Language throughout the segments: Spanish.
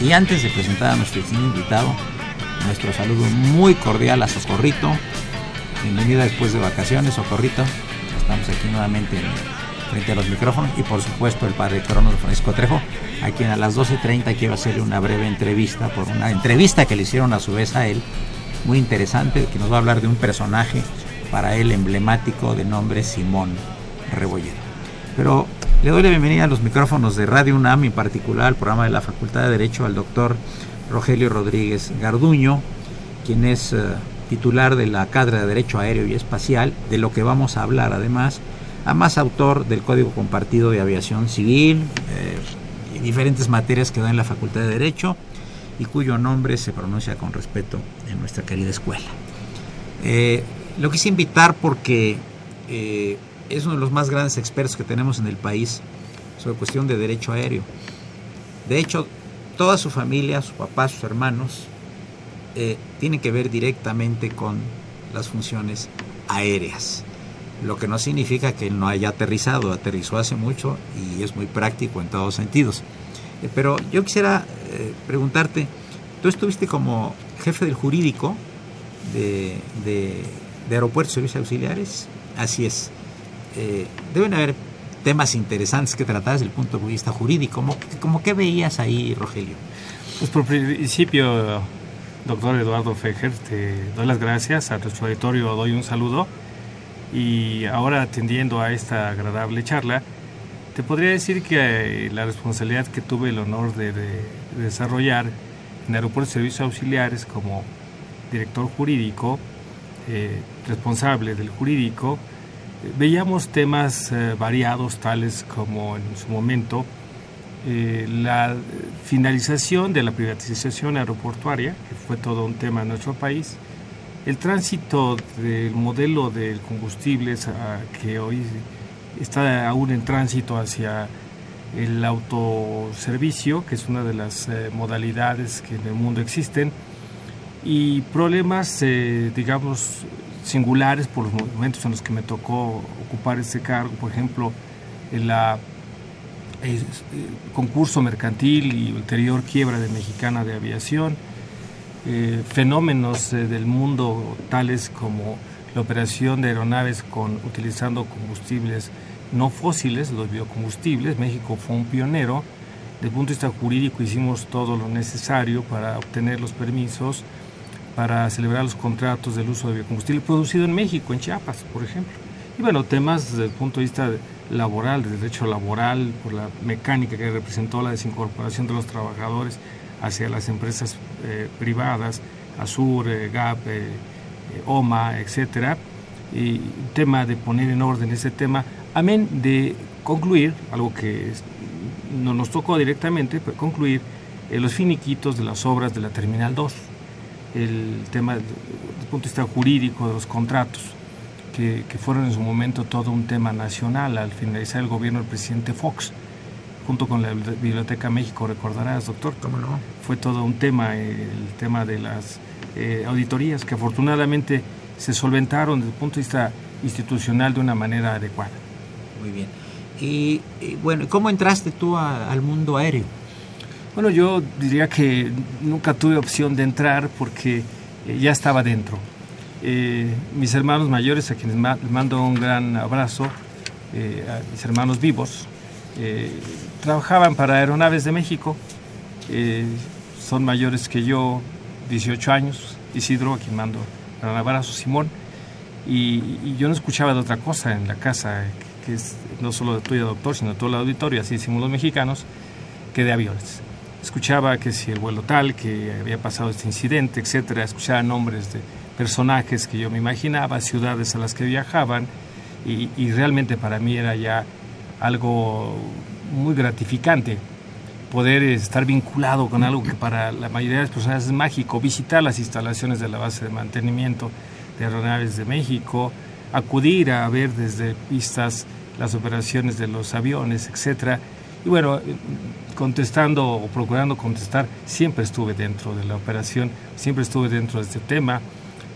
Y antes de presentar a nuestro invitado, nuestro saludo muy cordial a Socorrito. Bienvenida después de vacaciones, Socorrito. Estamos aquí nuevamente frente a los micrófonos y por supuesto el padre Crono de Francisco Trejo, a quien a las 12.30 quiero hacerle una breve entrevista por una entrevista que le hicieron a su vez a él, muy interesante, que nos va a hablar de un personaje para él emblemático de nombre Simón Rebollero. Pero le doy la bienvenida a los micrófonos de Radio UNAM, en particular al programa de la Facultad de Derecho, al doctor Rogelio Rodríguez Garduño, quien es eh, titular de la Cátedra de Derecho Aéreo y Espacial, de lo que vamos a hablar además, además autor del Código Compartido de Aviación Civil eh, y diferentes materias que da en la Facultad de Derecho y cuyo nombre se pronuncia con respeto en nuestra querida escuela. Eh, lo quise invitar porque es uno de los más grandes expertos que tenemos en el país sobre cuestión de derecho aéreo. De hecho, toda su familia, su papá, sus hermanos, eh, tienen que ver directamente con las funciones aéreas. Lo que no significa que él no haya aterrizado, aterrizó hace mucho y es muy práctico en todos sentidos. Eh, pero yo quisiera eh, preguntarte, tú estuviste como jefe del jurídico de, de, de Aeropuertos y Servicios Auxiliares, así es. Eh, deben haber temas interesantes que tratar desde el punto de vista jurídico. ¿Cómo, cómo qué veías ahí, Rogelio? Pues por principio, doctor Eduardo Fejer, te doy las gracias, a nuestro auditorio doy un saludo y ahora atendiendo a esta agradable charla, te podría decir que eh, la responsabilidad que tuve el honor de, desarrollar en Aeropuertos Servicios Auxiliares como director jurídico, eh, responsable del jurídico, veíamos temas eh, variados tales como en su momento eh, la finalización de la privatización aeroportuaria, que fue todo un tema en nuestro país, el tránsito del modelo de combustibles que hoy está aún en tránsito hacia el autoservicio, que es una de las eh, modalidades que en el mundo existen, y problemas, digamos, singulares por los momentos en los que me tocó ocupar ese cargo, por ejemplo, en la eh, concurso mercantil y ulterior quiebra de Mexicana de Aviación, eh, fenómenos eh, del mundo tales como la operación de aeronaves con, utilizando combustibles no fósiles, los biocombustibles. México fue un pionero. Desde el punto de vista jurídico hicimos todo lo necesario para obtener los permisos para celebrar los contratos del uso de biocombustible producido en México, en Chiapas, por ejemplo. Y bueno, temas desde el punto de vista laboral, de derecho laboral, por la mecánica que representó la desincorporación de los trabajadores hacia las empresas eh, privadas, Azur, eh, GAP, eh, OMA, etcétera. Y tema de poner en orden ese tema, amén de concluir, algo que no nos tocó directamente, pero concluir los finiquitos de las obras de la Terminal 2 el tema desde el punto de vista jurídico de los contratos, que, que, fueron en su momento todo un tema nacional al finalizar el gobierno del presidente Fox, junto con la Biblioteca México, recordarás, doctor. ¿Cómo no? Fue todo un tema, el tema de las eh, auditorías que afortunadamente se solventaron desde el punto de vista institucional de una manera adecuada. Muy bien. Y, bueno, ¿cómo entraste tú al mundo aéreo? Bueno, yo diría que nunca tuve opción de entrar porque eh, ya estaba dentro. Eh, mis hermanos mayores, a quienes mando un gran abrazo, eh, mis hermanos vivos, trabajaban para Aeronaves de México, son mayores que yo, 18 años, Isidro, a quien mando un abrazo, Simón, y, yo no escuchaba de otra cosa en la casa, que es no solo de tuya, doctor, sino de todo el auditorio, así decimos los mexicanos, que de aviones escuchaba que si el vuelo tal, que había pasado este incidente, etcétera, escuchaba nombres de personajes que yo me imaginaba, ciudades a las que viajaban, y, realmente para mí era ya algo muy gratificante poder estar vinculado con algo que para la mayoría de las personas es mágico, visitar las instalaciones de la base de mantenimiento de aeronaves de México, acudir a ver desde pistas las operaciones de los aviones, etcétera. Y bueno, contestando o procurando contestar, siempre estuve dentro de la operación, siempre estuve dentro de este tema.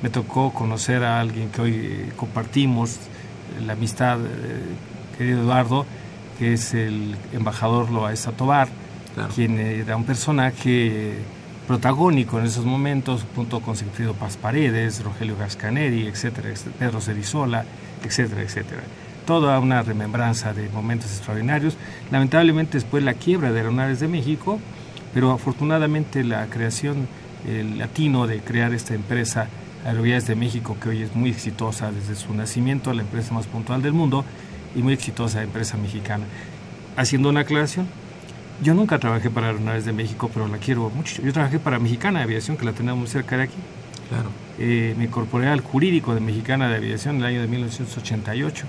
Me tocó conocer a alguien que hoy eh, compartimos la amistad, eh, querido Eduardo, que es el embajador Loaiza Tobar, quien era un personaje protagónico en esos momentos, junto con Sigfrido Paz Paredes, Rogelio Gascaneri, etcétera, etcétera Pedro Cerizola, etcétera, etcétera toda una remembranza de momentos extraordinarios. Lamentablemente después la quiebra de Aeronaves de México, pero afortunadamente la creación, el latino de crear esta empresa Aerovías de México, que hoy es muy exitosa desde su nacimiento, la empresa más puntual del mundo y muy exitosa empresa mexicana. Haciendo una aclaración, yo nunca trabajé para Aeronaves de México, pero la quiero mucho. Yo trabajé para Mexicana de Aviación, que la tenemos muy cerca de aquí. Claro. Eh, me incorporé al jurídico de Mexicana de Aviación en el año de 1988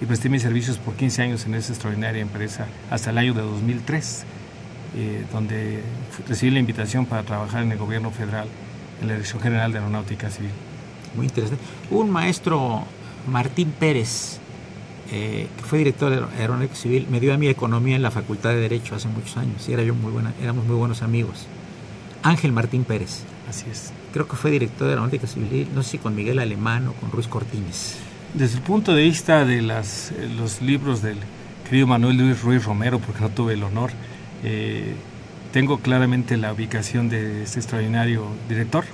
y presté mis servicios por 15 años en esa extraordinaria empresa hasta el año de 2003, eh, donde recibí la invitación para trabajar en el gobierno federal en la Dirección General de Aeronáutica Civil. Muy interesante. Un maestro, Martín Pérez, eh, que fue director de Aeronáutica Civil, me dio a mi economía en la Facultad de Derecho hace muchos años y era yo muy buena, éramos muy buenos amigos. Ángel Martín Pérez. Así es. Creo que fue director de Aeronáutica Civil, no sé si con Miguel Alemán o con Ruiz Cortines. Desde el punto de vista de las, eh, los libros del querido Manuel Luis Ruiz Romero, porque no tuve el honor, eh, tengo claramente la ubicación de este extraordinario director,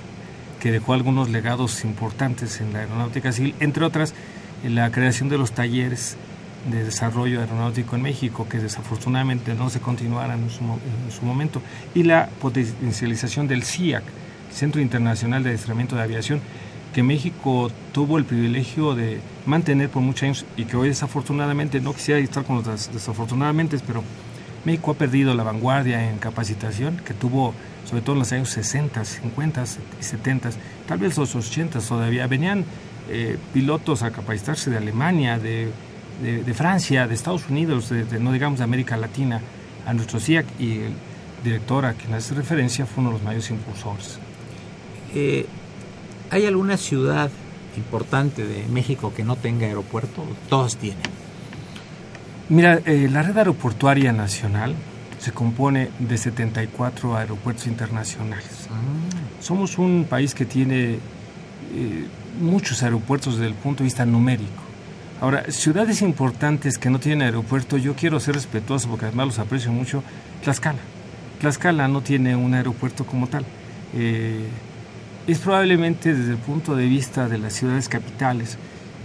que dejó algunos legados importantes en la aeronáutica civil, entre otras la creación de los talleres de desarrollo aeronáutico en México, que desafortunadamente no se continuaron en su, en su momento, y la potencialización del CIAC, Centro Internacional de Adiestramiento de Aviación, que México tuvo el privilegio de mantener por muchos años y que hoy desafortunadamente, no quisiera estar con los desafortunadamente, pero México ha perdido la vanguardia en capacitación que tuvo sobre todo en los años 60, 50 y 70, tal vez los 80 todavía. Venían eh, pilotos a capacitarse de Alemania, de, de, Francia, de Estados Unidos, de, no digamos de América Latina, a nuestro CIAC y el director a quien hace referencia fue uno de los mayores impulsores. Eh, ¿Hay alguna ciudad importante de México que no tenga aeropuerto? Todas tienen. Mira, eh, la red aeroportuaria nacional se compone de 74 aeropuertos internacionales. Ah. Somos un país que tiene eh, muchos aeropuertos desde el punto de vista numérico. Ahora, ciudades importantes que no tienen aeropuerto, yo quiero ser respetuoso porque además los aprecio mucho, Tlaxcala. Tlaxcala no tiene un aeropuerto como tal. Eh, es probablemente desde el punto de vista de las ciudades capitales,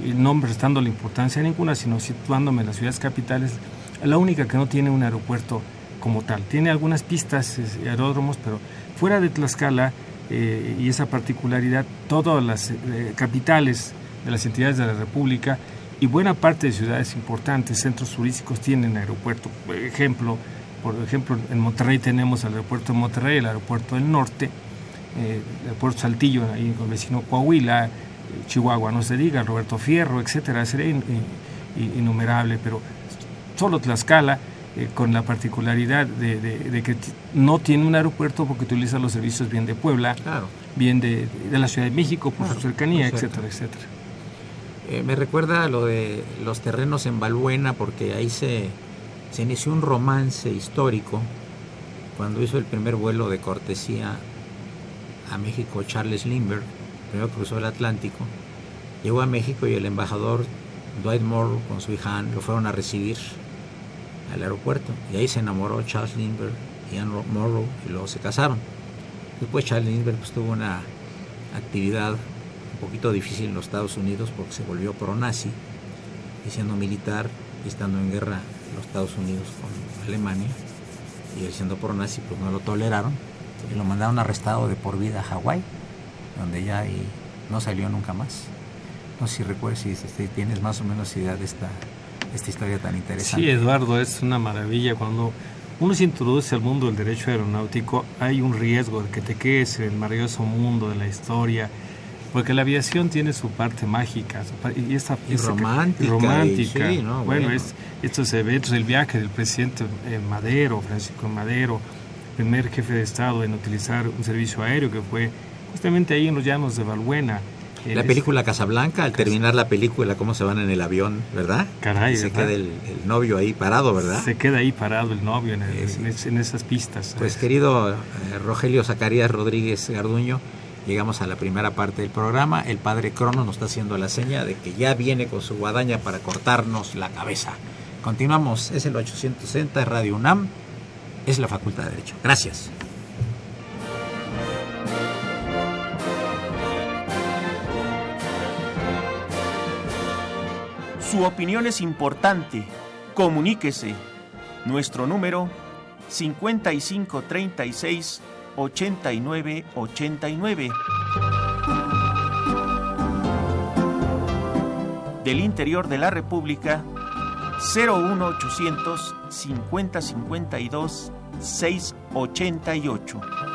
y no prestando la importancia a ninguna, sino situándome en las ciudades capitales, la única que no tiene un aeropuerto como tal. Tiene algunas pistas, aeródromos, pero fuera de Tlaxcala eh, y esa particularidad, todas las eh, capitales de las entidades de la República y buena parte de ciudades importantes, centros turísticos tienen aeropuerto. Por ejemplo, por ejemplo, en Monterrey tenemos el aeropuerto de Monterrey, el aeropuerto del norte, eh, puerto Saltillo, ahí con el vecino Coahuila, eh, Chihuahua, no se diga, Roberto Fierro, etcétera, sería innumerable, pero solo Tlaxcala, eh, con la particularidad de, que no tiene un aeropuerto porque utiliza los servicios bien de Puebla, bien de, la Ciudad de México por su cercanía, etcétera, etcétera. me recuerda lo de los terrenos en Balbuena porque ahí se, se inició un romance histórico cuando hizo el primer vuelo de cortesía a México Charles Lindbergh, primero cruzó el Atlántico, llegó a México y el embajador Dwight Morrow con su hija lo fueron a recibir al aeropuerto. Y ahí se enamoró Charles Lindbergh y Anne Morrow y luego se casaron. Después Charles Lindbergh pues, tuvo una actividad un poquito difícil en los Estados Unidos porque se volvió pro-nazi siendo militar y estando en guerra los Estados Unidos con Alemania y siendo pro-nazi pues no lo toleraron y lo mandaron arrestado de por vida a Hawái donde ya y no salió nunca más. No sé si recuerdas si, si tienes más o menos idea de esta, esta historia tan interesante. Sí, Eduardo, es una maravilla cuando uno se introduce al mundo del derecho aeronáutico, hay un riesgo de que te quedes en el maravilloso mundo de la historia, porque la aviación tiene su parte mágica y, esta, romántica. romántica. bueno, Es, estos eventos, el viaje del presidente eh, Madero, Francisco Madero, primer jefe de Estado en utilizar un servicio aéreo que fue justamente ahí en los llanos de Balbuena la película Casablanca, al terminar la película, cómo se van en el avión, ¿verdad? Caray, Se queda el, novio ahí parado, ¿verdad? Se queda ahí parado el novio en, esas pistas. Pues querido eh, Rogelio Zacarías Rodríguez Garduño, llegamos a la primera parte del programa. El padre Crono nos está haciendo la seña de que ya viene con su guadaña para cortarnos la cabeza. Continuamos, es el 860 Radio UNAM, es la Facultad de Derecho. Gracias. Su opinión es importante. Comuníquese. Nuestro número 5536 8989. Del interior de la República 01800 5052 688.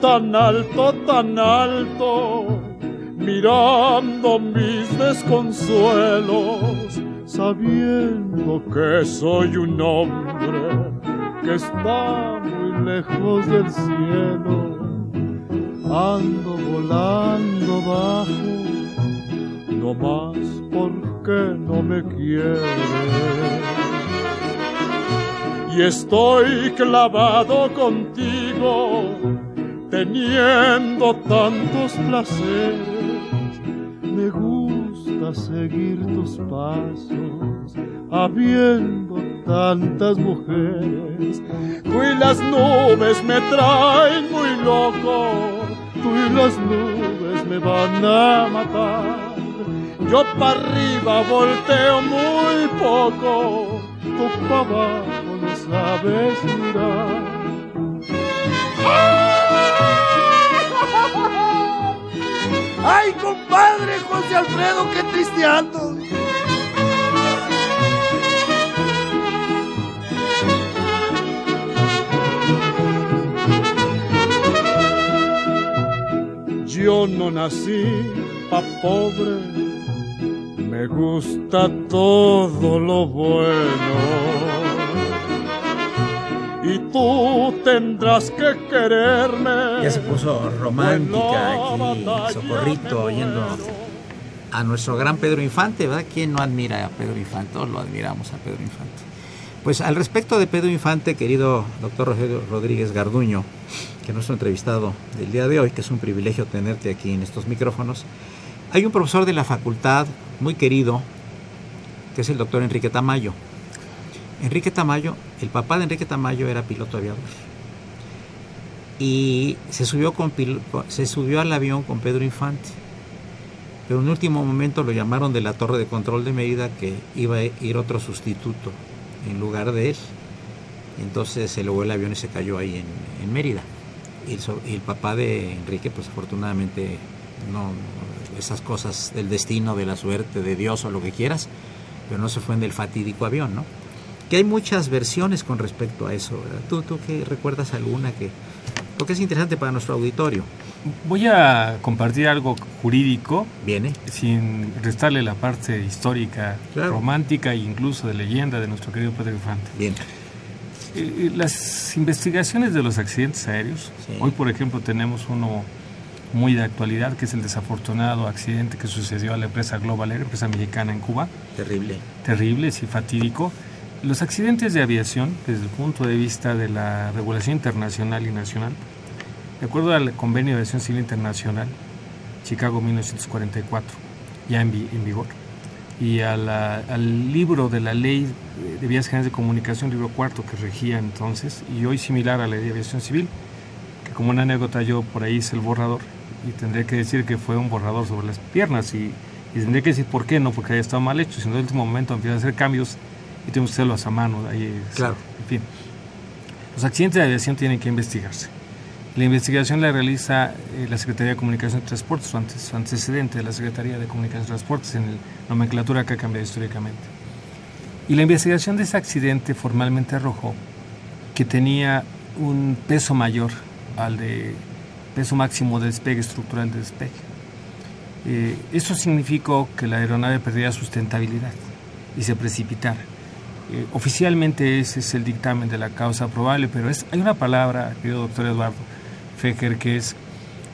Tan alto, tan alto, mirando mis desconsuelos, sabiendo que soy un hombre que está muy lejos del cielo. Ando volando bajo, no más porque no me quiere. Y estoy clavado contigo teniendo tantos placeres, me gusta seguir tus pasos, habiendo tantas mujeres. Tú y las nubes me traen muy loco, tú y las nubes me van a matar. Yo para arriba volteo muy poco, tú para abajo sabes mirar. ¡Ay, compadre José Alfredo, qué triste ando! Yo no nací pa' pobre, me gusta todo lo bueno y tú tendrás que quererme. Ya se puso romántica aquí, Socorrito, oyendo a nuestro gran Pedro Infante, ¿verdad? ¿Quién no admira a Pedro Infante? Todos lo admiramos a Pedro Infante. Pues al respecto de Pedro Infante, querido doctor Rogelio Rodríguez Garduño, que es nuestro entrevistado del día de hoy, que es un privilegio tenerte aquí en estos micrófonos, hay un profesor de la facultad muy querido, que es el doctor Enrique Tamayo. Enrique Tamayo, el papá de Enrique Tamayo era piloto aviador. Y se subió, con, se subió al avión con Pedro Infante. Pero en un último momento lo llamaron de la torre de control de medida que iba a ir otro sustituto en lugar de él. Entonces se elevó el avión y se cayó ahí en, Mérida. Y el, y el, papá de Enrique, pues afortunadamente, no, esas cosas del destino, de la suerte, de Dios o lo que quieras, pero no se fue en el fatídico avión, ¿no? Que hay muchas versiones con respecto a eso. ¿verdad? ¿Tú, ¿Tú qué recuerdas alguna que... Porque es interesante para nuestro auditorio. Voy a compartir algo jurídico Viene. sin restarle la parte histórica, Claro. romántica e incluso de leyenda de nuestro querido Pedro Infante. Bien. Eh, Las investigaciones de los accidentes aéreos, Sí. hoy por ejemplo tenemos uno muy de actualidad, que es el desafortunado accidente que sucedió a la empresa Global Air, empresa mexicana en Cuba, Terrible. terrible, sí, fatídico. Los accidentes de aviación, desde el punto de vista de la regulación internacional y nacional, de acuerdo al Convenio de Aviación Civil Internacional, Chicago 1944, ya en, vi- en vigor, y al libro de la Ley de Vías Generales de Comunicación, libro cuarto que regía entonces, y hoy similar a la Ley de Aviación Civil, que como una anécdota yo por ahí hice el borrador, y tendré que decir que fue un borrador sobre las piernas, y, tendré que decir por qué, no porque haya estado mal hecho, sino en el último momento empiezan a hacer cambios y tenemos que hacerlos a mano. Ahí, es- Claro. En fin. Los accidentes de aviación tienen que investigarse. La investigación la realiza eh, la Secretaría de Comunicación y Transportes, su, antes- su antecedente de la Secretaría de Comunicación y Transportes, en la nomenclatura que ha cambiado históricamente. Y la investigación de ese accidente formalmente arrojó que tenía un peso mayor al de peso máximo de despegue estructural de despegue. Eh, eso significó que la aeronave perdía sustentabilidad y se precipitara. Eh, oficialmente ese es el dictamen de la causa probable, pero es, hay una palabra, querido doctor Eduardo Fejer, que es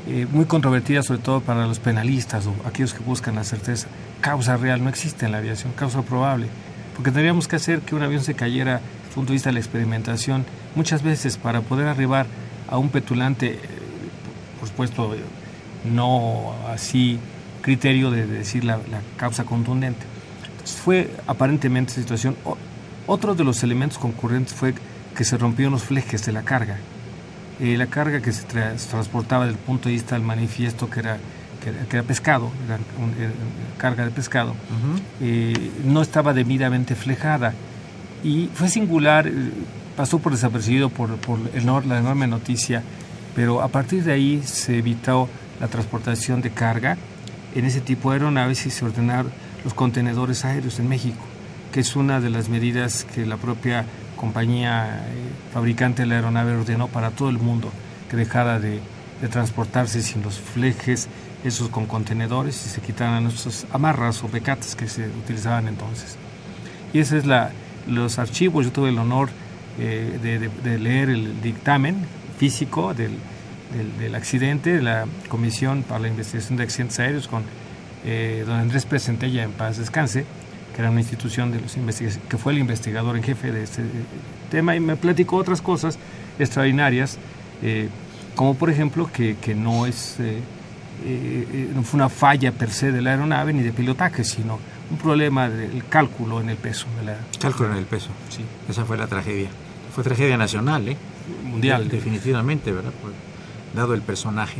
eh, muy controvertida, sobre todo para los penalistas o aquellos que buscan la certeza. Causa real no existe en la aviación, causa probable, porque tendríamos que hacer que un avión se cayera desde el punto de vista de la experimentación muchas veces para poder arribar a un petulante, eh, por supuesto, eh, no así criterio de decir la, causa contundente. Entonces fue aparentemente situación. Otro de los elementos concurrentes fue que se rompieron los flejes de la carga. Eh, la carga que se, tra- se transportaba desde el punto de vista del manifiesto, que era, que era, que era pescado, era un- era carga de pescado, eh, no estaba debidamente flejada. Y fue singular, eh, pasó por desapercibido por, por el nor- la enorme noticia, pero a partir de ahí se evitó la transportación de carga en ese tipo de aeronaves y se ordenaron los contenedores aéreos en México, que es una de las medidas que la propia compañía eh, fabricante de la aeronave ordenó para todo el mundo, que dejara de, transportarse sin los flejes, esos con contenedores, y se quitaran esos amarras o pecatas que se utilizaban entonces. Y ese es la, los archivos, yo tuve el honor eh, de, leer el dictamen físico del, del, del accidente, de la Comisión para la Investigación de Accidentes Aéreos con eh, don Andrés Presentella en paz descanse, que era una institución de los que fue el investigador en jefe de este eh, tema y me platicó otras cosas extraordinarias, eh, como por ejemplo que, que no es eh, eh, eh, no fue una falla per se de la aeronave ni de pilotaje, sino un problema del cálculo en el peso de la Cálculo en el peso. sí, Esa fue la tragedia. Fue tragedia nacional, ¿eh? mundial. De- definitivamente, ¿verdad? Por- dado el personaje.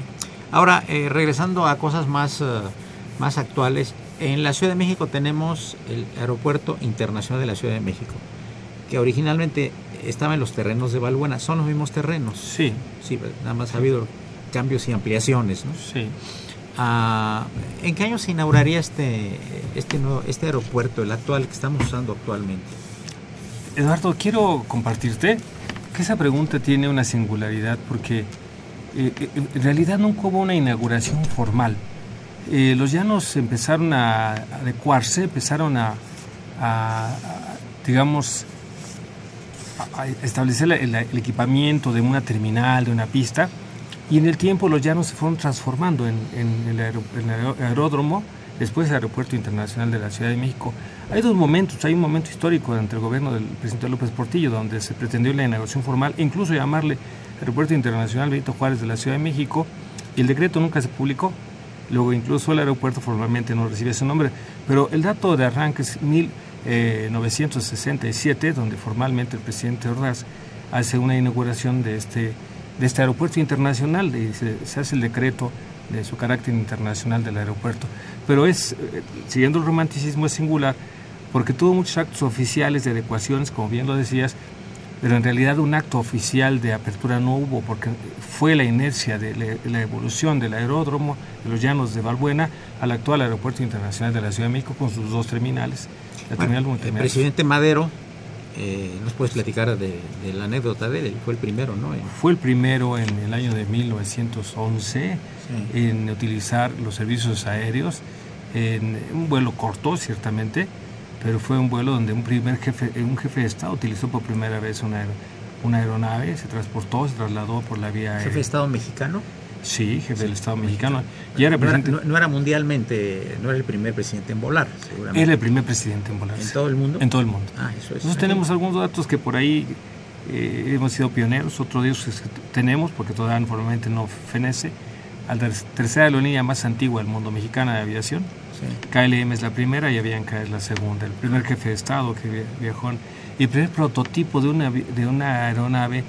Ahora, eh, regresando a cosas más, eh, más actuales, en la Ciudad de México tenemos el Aeropuerto Internacional de la Ciudad de México, que originalmente estaba en los terrenos de Balbuena. Son los mismos terrenos. Sí, Sí, nada más ha habido cambios y ampliaciones, ¿no? sí. Ah, ¿En qué año se inauguraría este, este, nuevo, este aeropuerto, el actual que estamos usando actualmente? Eduardo, quiero compartirte que esa pregunta tiene una singularidad porque eh, eh, en realidad nunca hubo una inauguración formal. Eh, los llanos empezaron a adecuarse, empezaron a, digamos, establecer el, equipamiento de una terminal, de una pista, y en el tiempo los llanos se fueron transformando en, el, aeródromo, después el Aeropuerto Internacional de la Ciudad de México. Hay dos momentos, hay un momento histórico entre el gobierno del presidente López Portillo, donde se pretendió la inauguración formal, e incluso llamarle Aeropuerto Internacional Benito Juárez de la Ciudad de México, y el decreto nunca se publicó. Luego incluso el aeropuerto formalmente no recibe ese nombre, pero el dato de arranque es 1967, donde formalmente el presidente Ordaz hace una inauguración de este, de este aeropuerto internacional y se, se hace el decreto de su carácter internacional del aeropuerto. Pero es, eh, siguiendo el romanticismo, es singular porque tuvo muchos actos oficiales de adecuaciones, como bien lo decías, pero en realidad un acto oficial de apertura no hubo, porque fue la inercia de la, la evolución del aeródromo de los llanos de Balbuena al actual Aeropuerto Internacional de la Ciudad de México con sus dos terminales. La Bueno, terminal uno y el presidente Madero Eh, ¿Nos puedes platicar de, la anécdota de él? Fue el primero, ¿no? Fue el primero en el año de 1911 en utilizar los servicios aéreos en un vuelo corto, ciertamente, pero fue un vuelo donde un primer jefe, un jefe de Estado utilizó por primera vez una, una aeronave, se transportó, se trasladó por la vía ¿Jefe de Estado mexicano? Sí, jefe del Estado mexicano. Y era no, era, mundialmente, no era el primer presidente en volar, seguramente. Era el primer presidente en volar. ¿En todo el mundo? En todo el mundo. Ah, eso es. Nosotros tenemos algunos datos que por ahí eh, hemos sido pioneros, otros de ellos tenemos, porque todavía formalmente no fenece, a la tercera aerolínea más antigua del mundo mexicana de aviación. KLM es la primera y Avianca es la segunda. El primer jefe de Estado que viajó, el primer prototipo de una, de una aeronave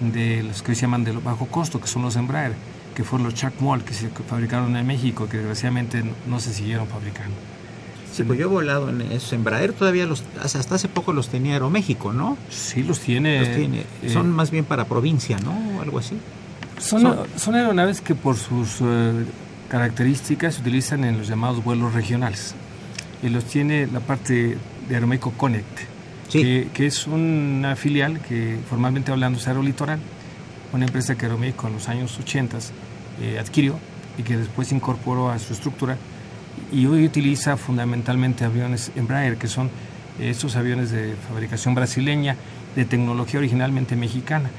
de los que se llaman de bajo costo, que son los Embraer que fueron los Chuck Moll que se fabricaron en México, que desgraciadamente no se siguieron fabricando. Sí, pues yo he volado en esos Embraer, todavía los, hasta hace poco los tenía Aeroméxico, ¿no? Sí, los tiene. Los tiene. Eh, son más bien para provincia, ¿no? O algo así. Son, son, aeronaves que por sus eh, características se utilizan en los llamados vuelos regionales. Y los tiene la parte de Aeroméxico Connect, que, que, es una filial que formalmente hablando es Aerolitoral una empresa que Aeroméxico en los años 80 eh, adquirió y que después incorporó a su estructura y hoy utiliza fundamentalmente aviones Embraer, que son estos aviones de fabricación brasileña, de tecnología originalmente mexicana,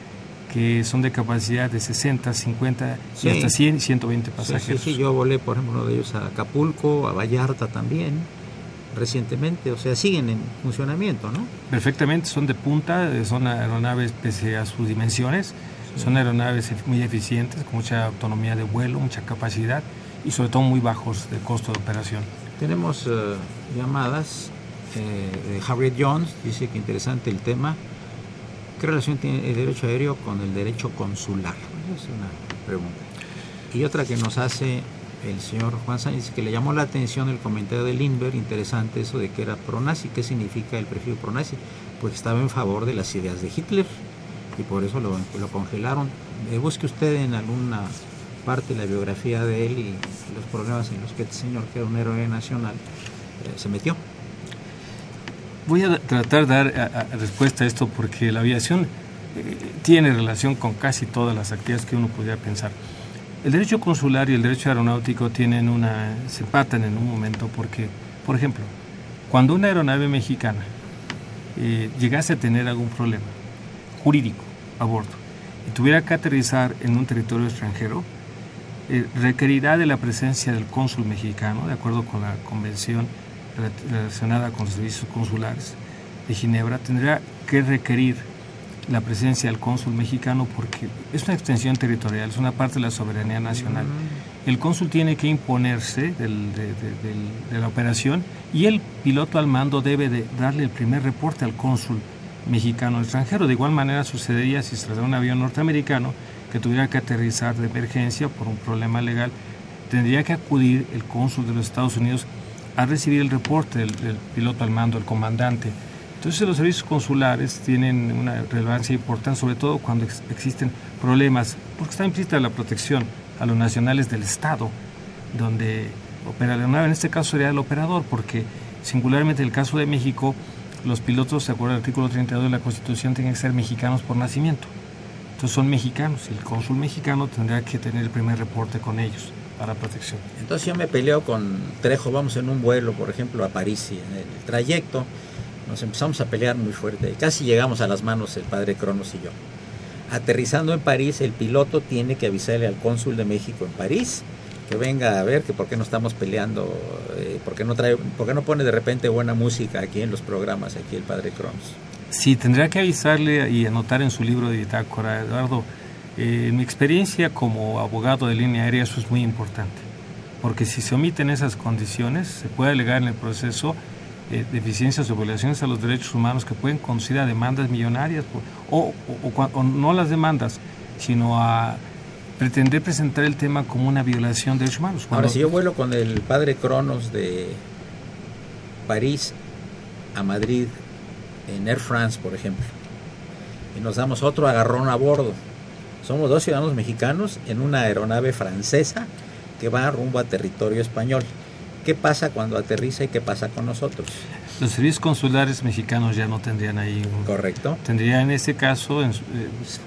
que son de capacidad de 60, 50 y hasta 100, 120 pasajeros. Sí, sí, yo volé, por ejemplo, uno de ellos a Acapulco, a Vallarta también, recientemente, o sea, siguen en funcionamiento, ¿no? Perfectamente, son de punta, son aeronaves pese a sus dimensiones, son aeronaves muy eficientes, con mucha autonomía de vuelo, mucha capacidad y sobre todo muy bajos de costo de operación. Tenemos eh, llamadas eh, de Harriet Jones, dice que interesante el tema. ¿Qué relación tiene el derecho aéreo con el derecho consular? Es una pregunta. Y otra que nos hace el señor Juan Sánchez, que le llamó la atención el comentario de Lindbergh, interesante eso de que era pro-nazi. ¿Qué significa el prefijo pro-nazi? Pues estaba en favor de las ideas de Hitler y por eso lo, lo congelaron. Eh, busque usted en alguna parte la biografía de él y los problemas en los que este señor, que era un héroe nacional, eh, se metió. Voy a tratar de dar respuesta a esto porque la aviación eh, tiene relación con casi todas las actividades que uno podría pensar. El derecho consular y el derecho aeronáutico tienen una, se empatan en un momento porque, por ejemplo, cuando una aeronave mexicana llegase a tener algún problema, jurídico a bordo y tuviera que aterrizar en un territorio extranjero, eh, requerirá de la presencia del cónsul mexicano, de acuerdo con la convención relacionada con los servicios consulares de Ginebra, tendrá que requerir la presencia del cónsul mexicano porque es una extensión territorial, es una parte de la soberanía nacional. Mm. El cónsul tiene que imponerse de la operación y el piloto al mando debe de darle el primer reporte al cónsul mexicano extranjero. De igual manera sucedería si se tratara un avión norteamericano que tuviera que aterrizar de emergencia por un problema legal, tendría que acudir el cónsul de los Estados Unidos a recibir el reporte del, piloto al mando, el comandante. Entonces los servicios consulares tienen una relevancia importante, sobre todo cuando existen problemas, porque está implícita la protección a los nacionales del Estado, donde opera la aeronave, en este caso sería el operador, porque singularmente en el caso de México, los pilotos, se acuerda del artículo 32 de la Constitución, tienen que ser mexicanos por nacimiento. Entonces son mexicanos y el cónsul mexicano tendrá que tener el primer reporte con ellos para protección. Entonces yo me peleo con Trejo, vamos en un vuelo, por ejemplo, a París y en el trayecto nos empezamos a pelear muy fuerte. Casi llegamos a las manos el padre Cronos y yo. Aterrizando en París, el piloto tiene que avisarle al cónsul de México en París que venga a ver que por qué no estamos peleando, eh, por, qué no trae, por qué no pone de repente buena música aquí en los programas, aquí el padre Cronos. Sí, tendría que avisarle y anotar en su libro de bitácora, Eduardo, eh, en mi experiencia como abogado de línea aérea eso es muy importante, porque si se omiten esas condiciones, se puede alegar en el proceso eh, deficiencias o violaciones a los derechos humanos que pueden conducir a demandas millonarias, o, o no las demandas, sino a pretender presentar el tema como una violación de derechos humanos. Ahora, si yo vuelo con el padre Cronos de París a Madrid en Air France, por ejemplo, y nos damos otro agarrón a bordo, somos dos ciudadanos mexicanos en una aeronave francesa que va rumbo a territorio español. ¿Qué pasa cuando aterriza y qué pasa con nosotros? Los servicios consulares mexicanos ya no tendrían ahí un... Correcto. Tendría en este caso, en, eh,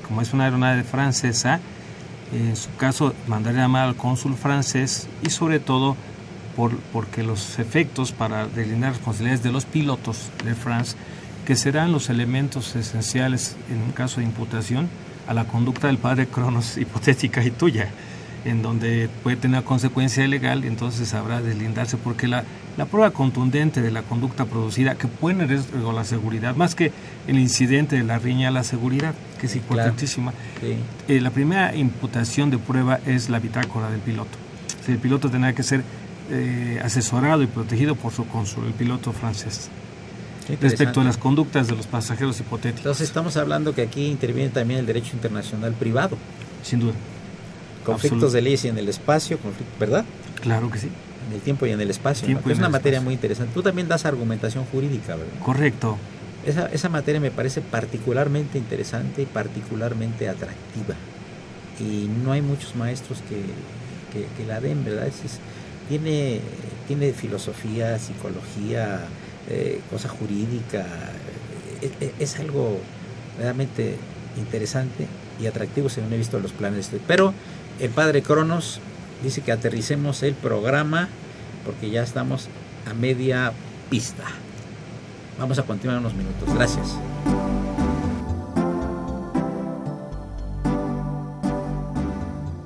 como es una aeronave francesa, en su caso mandaría llamar al cónsul francés y sobre todo por, porque los efectos para delimitar responsabilidades de los pilotos de France, que serán los elementos esenciales en un caso de imputación a la conducta del padre Cronos hipotética y tuya en donde puede tener consecuencia legal, entonces habrá deslindarse, porque la, la prueba contundente de la conducta producida, que pone en riesgo la seguridad, más que el incidente de la riña, la seguridad, que es importantísima. Eh, la primera imputación de prueba es la bitácora del piloto. el piloto tendrá que ser eh, asesorado y protegido por su cónsul, el piloto francés. Respecto a las conductas de los pasajeros hipotéticos. Entonces estamos hablando que aquí interviene también el derecho internacional privado. Sin duda conflictos de leyes y en el espacio, ¿verdad? Claro que sí. En el tiempo y en el espacio. Es una materia muy interesante. Tú también das argumentación jurídica, ¿verdad? Correcto. Esa, esa materia me parece particularmente interesante y particularmente atractiva. Y no hay muchos maestros que, que, la den, ¿verdad? Es, tiene, tiene filosofía, psicología, eh, cosa jurídica. Es, e, es, algo realmente interesante y atractivo según he visto los planes. Pero el padre Cronos dice que aterricemos el programa porque ya estamos a media pista. Vamos a continuar unos minutos. Gracias.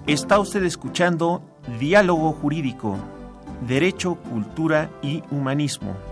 Está usted escuchando Diálogo Jurídico, Derecho, Cultura y Humanismo.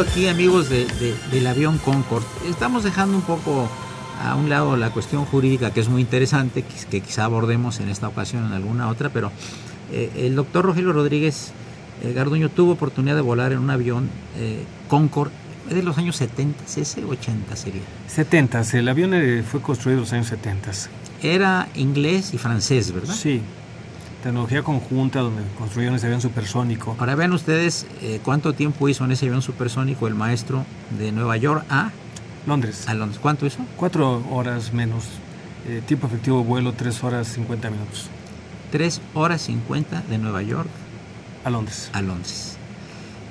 Aquí, amigos, de, del avión Concorde. Estamos dejando un poco a un lado la cuestión jurídica, que es muy interesante, que, quizá abordemos en esta ocasión en alguna otra, pero eh, el doctor Rogelio Rodríguez eh, Garduño tuvo oportunidad de volar en un avión eh, Concorde ¿Es de los años 70, ese 80 sería? 70, el avión eh, fue construido en los años 70. Era inglés y francés, ¿verdad? Sí, tecnología conjunta donde construyeron ese avión supersónico. Ahora vean ustedes eh, cuánto tiempo hizo en ese avión supersónico el maestro de Nueva York a Londres. A Londres. ¿Cuánto hizo? Cuatro horas menos. Eh, tiempo efectivo vuelo, tres horas cincuenta minutos. Tres horas cincuenta de Nueva York a Londres. A Londres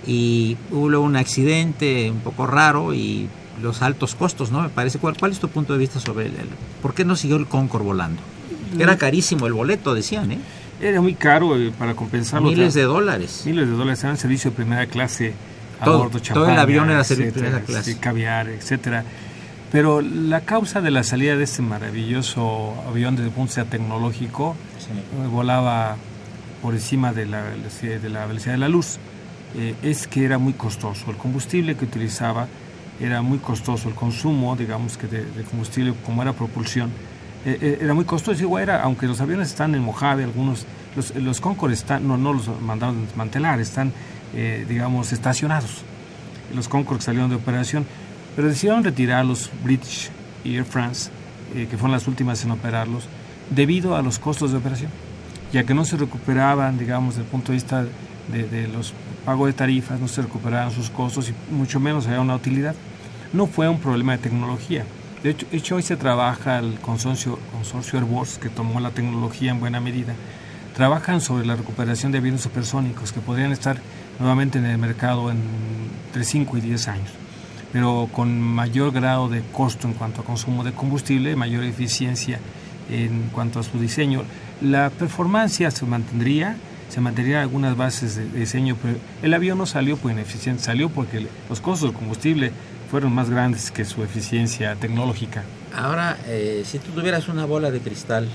y hubo luego un accidente un poco raro y los altos costos, ¿no? Me parece. ¿Cuál, cuál es tu punto de vista sobre el, por qué no siguió el Concorde volando? Era mm. carísimo el boleto, decían, ¿eh? Era muy caro eh, para compensarlo. Miles de dólares. Miles de dólares. Eran servicio de primera clase a todo, bordo Todo el avión era servicio de primera clase. Caviar, etcétera. Pero la causa de la salida de este maravilloso avión desde el punto de vista tecnológico eh, volaba por encima de la, de la velocidad de la luz eh, es que era muy costoso. El combustible que utilizaba era muy costoso, el consumo, digamos que de, combustible como era propulsión, eh, eh, era muy costoso. Igual era, aunque los aviones están en Mojave, algunos, los, los Concorde están, no, no los mandaron desmantelar, están, digamos, estacionados. Los Concorde salieron de operación, pero decidieron retirar los British y Air France, que fueron las últimas en operarlos, debido a los costos de operación, ya que no se recuperaban, digamos, desde el punto de vista de, de los pago de tarifas, no se recuperaban sus costos y mucho menos había una utilidad. No fue un problema de tecnología. De hecho, hoy se trabaja el consorcio, consorcio Airbus, que tomó la tecnología en buena medida, trabajan sobre la recuperación de aviones supersónicos que podrían estar nuevamente en el mercado en entre 5 y 10 años, pero con mayor grado de costo en cuanto a consumo de combustible, mayor eficiencia en cuanto a su diseño. La performance se mantendría, se mantenían algunas bases de diseño, pero el avión no salió por ineficiencia, salió porque los costos del combustible fueron más grandes que su eficiencia tecnológica. Ahora, eh, si tú tuvieras una bola de cristal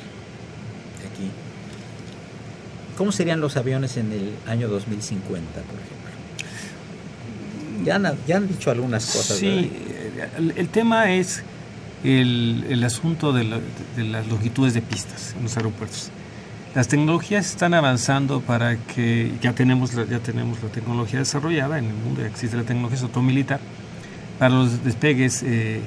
aquí, ¿cómo serían los aviones en el año 2050, por ejemplo? Ya han, ya han dicho algunas cosas. Sí, el, tema es el, el asunto de, de las longitudes de pistas en los aeropuertos. Las tecnologías están avanzando para que ya tenemos la, ya tenemos la tecnología desarrollada en el mundo, ya existe la tecnología militar para los despegues eh, eh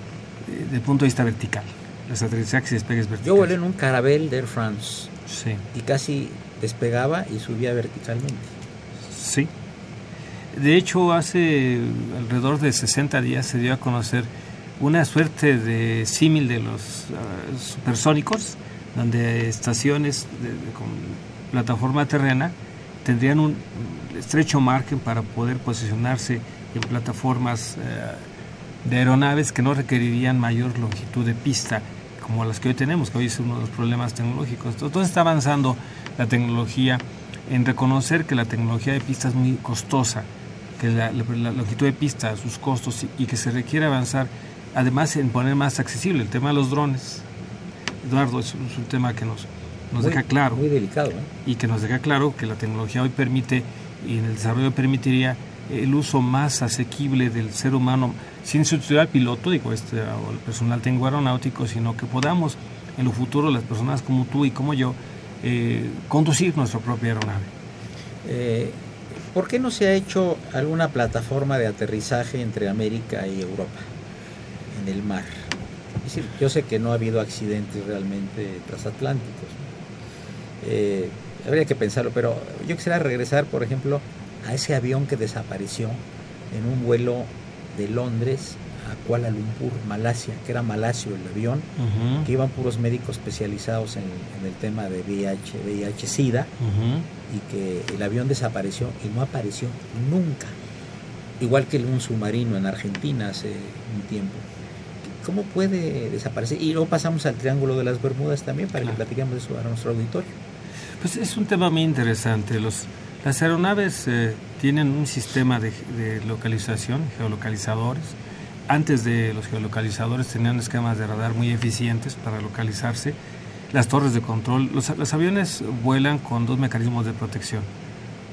del punto de vista vertical, los aterrizajes y despegues verticales. Yo volé en un carabel de Air France sí. y casi despegaba y subía verticalmente. Sí. De hecho, hace alrededor de 60 días se dio a conocer una suerte de símil de los uh, supersónicos donde estaciones con plataforma terrena tendrían un estrecho margen para poder posicionarse en plataformas eh, de aeronaves que no requerirían mayor longitud de pista como las que hoy tenemos, que hoy es uno de los problemas tecnológicos. Entonces está avanzando la tecnología en reconocer que la tecnología de pista es muy costosa, que la, la longitud de pista, sus costos y que se requiere avanzar, además en poner más accesible el tema de los drones, Eduardo, es, un tema que nos, nos deja claro. Muy delicado. ¿eh? Y que nos deja claro que la tecnología hoy permite, y en el desarrollo permitiría, el uso más asequible del ser humano, sin sustituir al piloto, digo, este, o el personal técnico aeronáutico, sino que podamos en lo futuro, las personas como tú y como yo, eh, conducir nuestra propia aeronave. Eh, ¿Por qué no se ha hecho alguna plataforma de aterrizaje entre América y Europa en el mar? yo sé que no ha habido accidentes realmente transatlánticos. Eh, habría que pensarlo, pero yo quisiera regresar, por ejemplo, a ese avión que desapareció en un vuelo de Londres a Kuala Lumpur, Malasia, que era malasio el avión, que iban puros médicos especializados en, el tema de VIH, VIH-Sida, y que el avión desapareció y no apareció nunca. Igual que un submarino en Argentina hace un tiempo. ¿Cómo puede desaparecer? Y luego pasamos al Triángulo de las Bermudas también para que platiquemos eso a nuestro auditorio. Pues es un tema muy interesante. Los, las aeronaves eh, tienen un sistema de, localización, geolocalizadores. Antes de los geolocalizadores tenían esquemas de radar muy eficientes para localizarse. Las torres de control, los, los aviones vuelan con dos mecanismos de protección.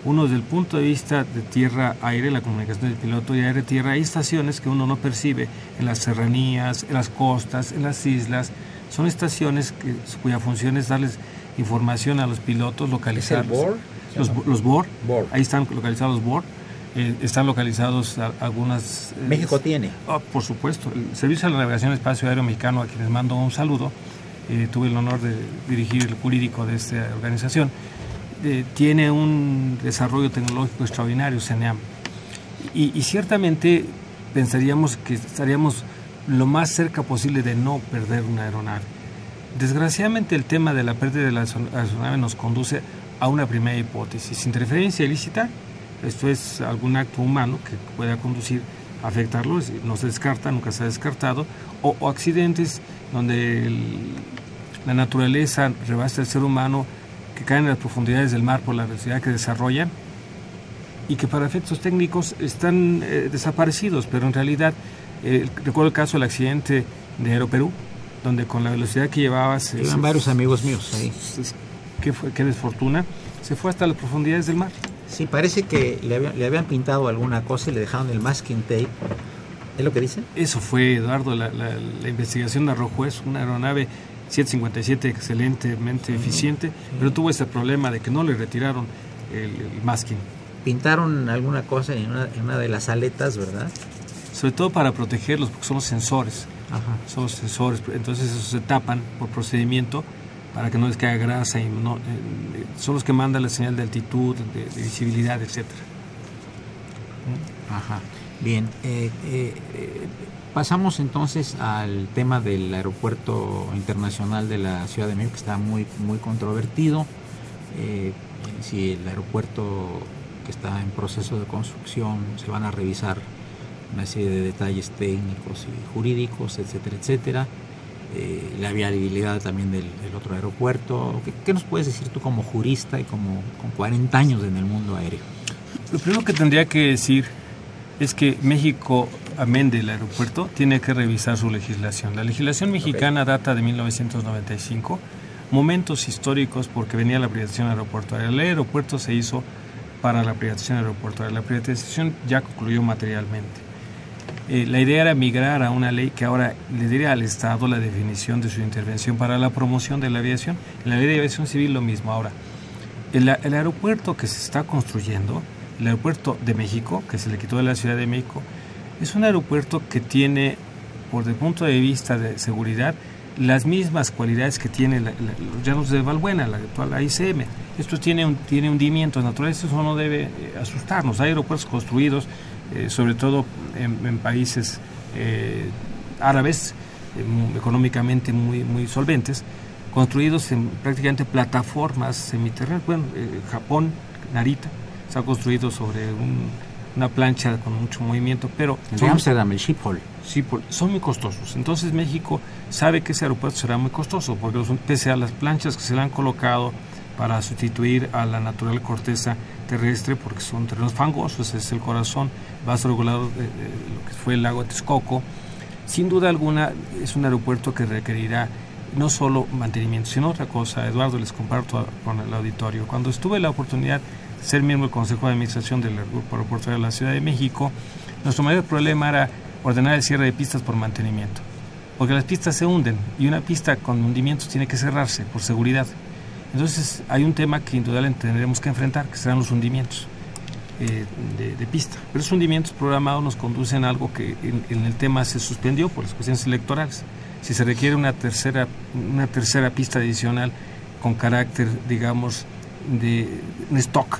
Uno, desde el punto de vista de tierra-aire, la comunicación del piloto y aire-tierra, hay estaciones que uno no percibe en las serranías, en las costas, en las islas. Son estaciones que, cuya función es darles información a los pilotos, localizarlos. ¿Es el BOR? Los, los BOR, BOR. ahí están localizados los BOR. Eh, están localizados a- algunas... eh, México tiene. Ah, por supuesto. El Servicio de la Navegación Espacio Aéreo Mexicano, a quienes mando un saludo, eh, tuve el honor de dirigir el jurídico de esta organización, eh, tiene un desarrollo tecnológico extraordinario, CENEAM. Y, y ciertamente pensaríamos que estaríamos lo más cerca posible de no perder una aeronave. Desgraciadamente el tema de la pérdida de la aeronave nos conduce a una primera hipótesis, interferencia ilícita, esto es algún acto humano que pueda conducir a afectarlo, no se descarta, nunca se ha descartado, o, o accidentes donde el- la naturaleza rebasa el ser humano, que caen en las profundidades del mar por la velocidad que desarrollan y que para efectos técnicos están eh, desaparecidos, pero en realidad, eh, recuerdo el caso del accidente de Aeroperú, donde con la velocidad que llevaba se, Iban se- varios amigos míos ahí. Qué, fue, qué desfortuna, se fue hasta las profundidades del mar. Sí, parece que le habían, le habían pintado alguna cosa y le dejaron el masking tape. ¿Es lo que dicen? Eso fue, Eduardo, la, la- la investigación arrojó eso, una aeronave 757 excelentemente eficiente, pero tuvo ese problema de que no le retiraron el, el masking, Pintaron alguna cosa en una, en una de las aletas, ¿verdad? sobre todo para protegerlos, porque son los sensores, Ajá. son los sensores, entonces esos se tapan por procedimiento para que no les caiga grasa y no, eh, son los que mandan la señal de altitud, de, visibilidad, etcétera. Ajá. Bien. eh, eh, pasamos entonces al tema del aeropuerto internacional de la Ciudad de México, que está muy, muy controvertido. Si el aeropuerto que está en proceso de construcción se van a revisar una serie de detalles técnicos y jurídicos, etcétera, etcétera. Eh, la viabilidad también del, del otro aeropuerto. ¿Qué, qué nos puedes decir tú como jurista y como con 40 años en el mundo aéreo? Lo primero que tendría que decir es que México, amén del aeropuerto, tiene que revisar su legislación. La legislación mexicana data de 1995, momentos históricos porque venía la privatización aeroportuaria. El aeropuerto se hizo para la privatización aeroportuaria. La privatización ya concluyó materialmente. Eh, la idea era migrar a una ley que ahora le diría al Estado la definición de su intervención para la promoción de la aviación. En la ley de aviación civil lo mismo. Ahora, el, aeropuerto que se está construyendo, el aeropuerto de México, que se le quitó de la Ciudad de México, es un aeropuerto que tiene, por el punto de vista de seguridad, las mismas cualidades que tiene la- la- los llanos de Valbuena, la actual AICM. Esto tiene, un, tiene hundimientos naturales, eso no debe eh, asustarnos. Hay aeropuertos construidos, eh, sobre todo en, en países eh, árabes, eh, económicamente muy, muy solventes, construidos en prácticamente plataformas semiterrenas. Bueno, Japón, Narita, se ha construido sobre un- una plancha con mucho movimiento, pero En Amsterdam, el Schiphol. Por- son muy costosos. Entonces México sabe que ese aeropuerto será muy costoso, porque los- pese a las planchas que se le han colocado para sustituir a la natural corteza terrestre, porque son terrenos fangosos, es el corazón vaso regulador de, lo que fue el lago Texcoco, sin duda alguna es un aeropuerto que requerirá no solo mantenimiento, sino otra cosa. Eduardo, les comparto con el auditorio. Cuando estuve la oportunidad de ser miembro del Consejo de Administración del Aeroportuario de la Ciudad de México, nuestro mayor problema era ordenar el cierre de pistas por mantenimiento. Porque las pistas se hunden y una pista con hundimientos tiene que cerrarse por seguridad. Entonces hay un tema que indudablemente tendremos que enfrentar, que serán los hundimientos eh, de, de pista. Pero esos hundimientos programados nos conducen a algo que en, en el tema se suspendió por las cuestiones electorales. Si se requiere una tercera, una tercera pista adicional con carácter, digamos, de un stock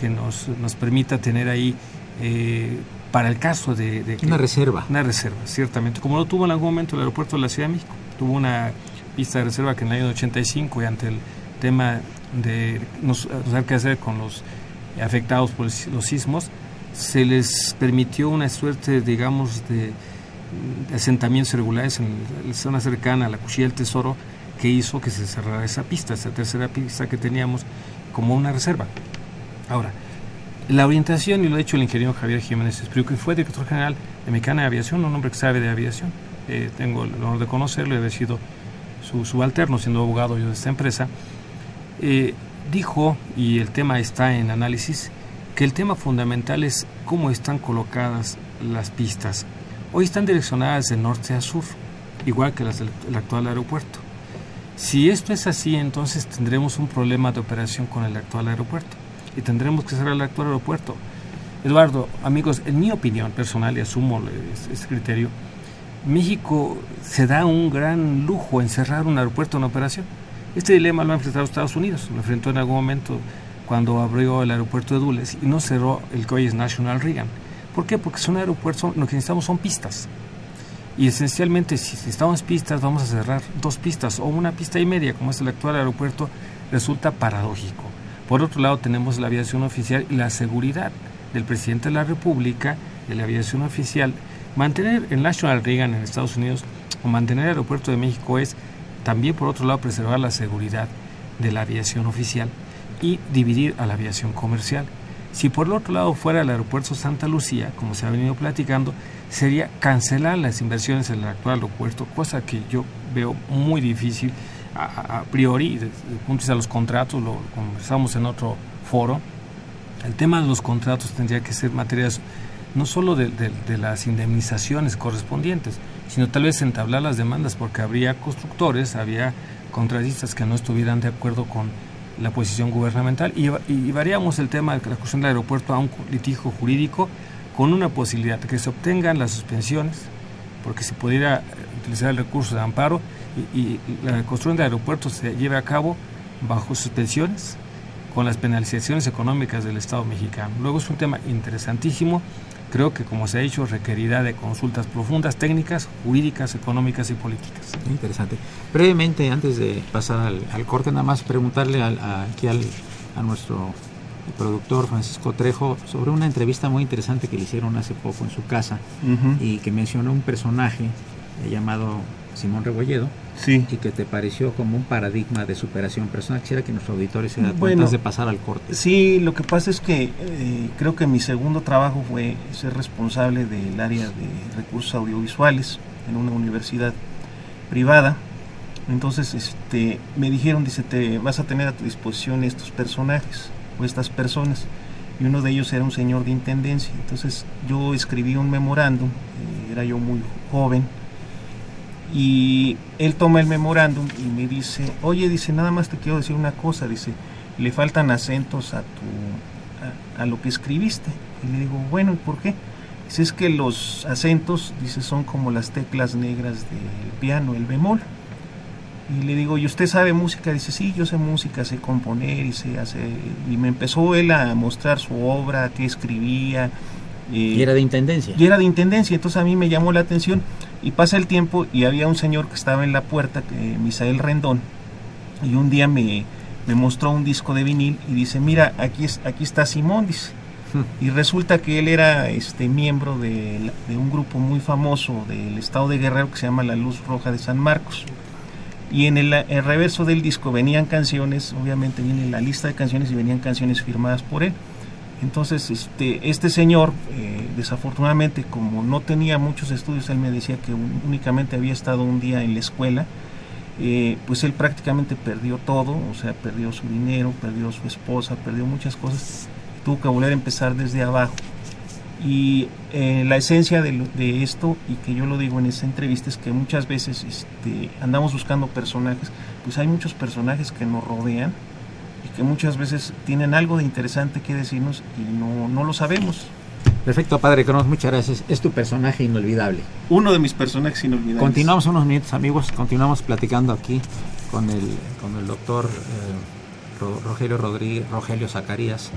que nos, nos permita tener ahí, eh, para el caso de, de que- Una reserva. una reserva, ciertamente. Como lo tuvo en algún momento el aeropuerto de la Ciudad de México. Tuvo una pista de reserva que en el año 85 y ante el tema de no saber qué hacer con los afectados por los sismos, se les permitió una suerte, digamos, de, de asentamientos irregulares en la zona cercana a la Cuchilla del Tesoro que hizo que se cerrara esa pista, esa tercera pista que teníamos como una reserva. Ahora, la orientación, y lo ha dicho el ingeniero Javier Jiménez Espriu, que fue director general de Mecánica de Aviación, un hombre que sabe de aviación. Eh, tengo el honor de conocerlo, he sido su subalterno, siendo abogado yo de esta empresa. Eh, dijo, y el tema está en análisis, que el tema fundamental es cómo están colocadas las pistas. Hoy están direccionadas de norte a sur, igual que las del actual aeropuerto. Si esto es así, entonces tendremos un problema de operación con el actual aeropuerto y tendremos que cerrar el actual aeropuerto. Eduardo, amigos, en mi opinión personal, y asumo este criterio, México se da un gran lujo en cerrar un aeropuerto en operación. Este dilema lo ha enfrentado Estados Unidos, lo enfrentó en algún momento cuando abrió el aeropuerto de Dulles y no cerró el que hoy es National Reagan. ¿Por qué? Porque son aeropuertos, lo que necesitamos son pistas. Y esencialmente, si necesitamos pistas, vamos a cerrar dos pistas o una pista y media, como es el actual aeropuerto, resulta paradójico. Por otro lado, tenemos la aviación oficial y la seguridad del presidente de la República, de la aviación oficial. Mantener el National Reagan en Estados Unidos o mantener el aeropuerto de México es también, por otro lado, preservar la seguridad de la aviación oficial y dividir a la aviación comercial. Si por el otro lado fuera el aeropuerto Santa Lucía, como se ha venido platicando, sería cancelar las inversiones en el actual aeropuerto, cosa que yo veo muy difícil a, priori, desde el punto de vista de los contratos, lo conversamos en otro foro, el tema de los contratos tendría que ser materias no solo de, las indemnizaciones correspondientes, sino tal vez entablar las demandas, porque habría constructores, había contratistas que no estuvieran de acuerdo con la posición gubernamental y, llevaríamos el tema de la cuestión del aeropuerto a un litigio jurídico con una posibilidad de que se obtengan las suspensiones, porque se pudiera utilizar el recurso de amparo y, y la construcción del aeropuerto se lleve a cabo bajo suspensiones con las penalizaciones económicas del Estado mexicano. Luego es un tema interesantísimo, creo que como se ha dicho requerirá de consultas profundas, técnicas, jurídicas, económicas y políticas. Interesante. Brevemente, antes de pasar al, corte, nada más preguntarle aquí al, a nuestro productor Francisco Trejo sobre una entrevista muy interesante que le hicieron hace poco en su casa y que mencionó un personaje llamado Simón Rebolledo, sí. y que te pareció como un paradigma de superación personal. Quisiera que nuestro auditorio se da cuenta de pasar al corte. Sí, lo que pasa es que eh, creo que mi segundo trabajo fue ser responsable del área de recursos audiovisuales en una universidad privada. Entonces este, me dijeron, dice, te vas a tener a tu disposición estos personajes o estas personas. Y uno de ellos era un señor de intendencia. Entonces yo escribí un memorándum, eh, era yo muy joven, y él toma el memorándum y me dice, oye, dice, nada más te quiero decir una cosa, dice, le faltan acentos a tu a, lo que escribiste. Y le digo, bueno, ¿y por qué? Dice, es que los acentos, dice, son como las teclas negras del piano, el bemol. Y le digo, ¿y usted sabe música? Dice, sí, yo sé música, sé componer y sé hacer... Y me empezó él a mostrar su obra, qué escribía, y era de intendencia. Y era de intendencia, entonces a mí me llamó la atención y pasa el tiempo y había un señor que estaba en la puerta, Misael Rendón, y un día me, me, mostró un disco de vinil y dice, mira, aquí, es, aquí está Simón, dice. Y resulta que él era este miembro de, de, un grupo muy famoso del estado de Guerrero que se llama La Luz Roja de San Marcos. Y en el, el reverso del disco venían canciones, obviamente viene la lista de canciones y venían canciones firmadas por él. Entonces, este, este señor, eh, desafortunadamente, como no tenía muchos estudios, él me decía que únicamente había estado un día en la escuela, eh, pues él prácticamente perdió todo, o sea, perdió su dinero, perdió su esposa, perdió muchas cosas, tuvo que volver a empezar desde abajo. Y eh, la esencia de, esto, y que yo lo digo en esta entrevista, es que muchas veces este, andamos buscando personajes, pues hay muchos personajes que nos rodean, que muchas veces tienen algo de interesante que decirnos y no, no lo sabemos. Perfecto, Padre Cronos, muchas gracias. Es tu personaje inolvidable. Uno de mis personajes inolvidables. Continuamos unos minutos, amigos. Continuamos platicando aquí con el, con el doctor eh, Rogelio, Rodríguez, Rogelio Zacarías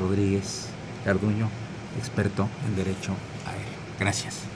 Rodríguez Carduño, experto en Derecho Aéreo. Gracias.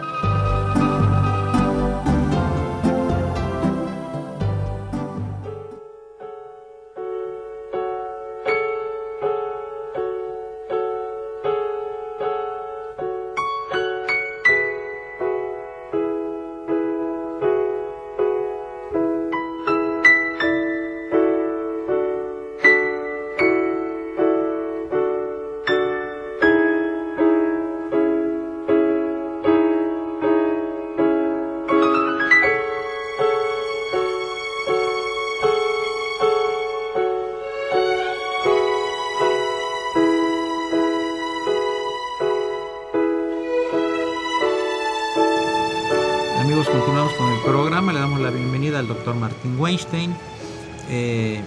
Eh,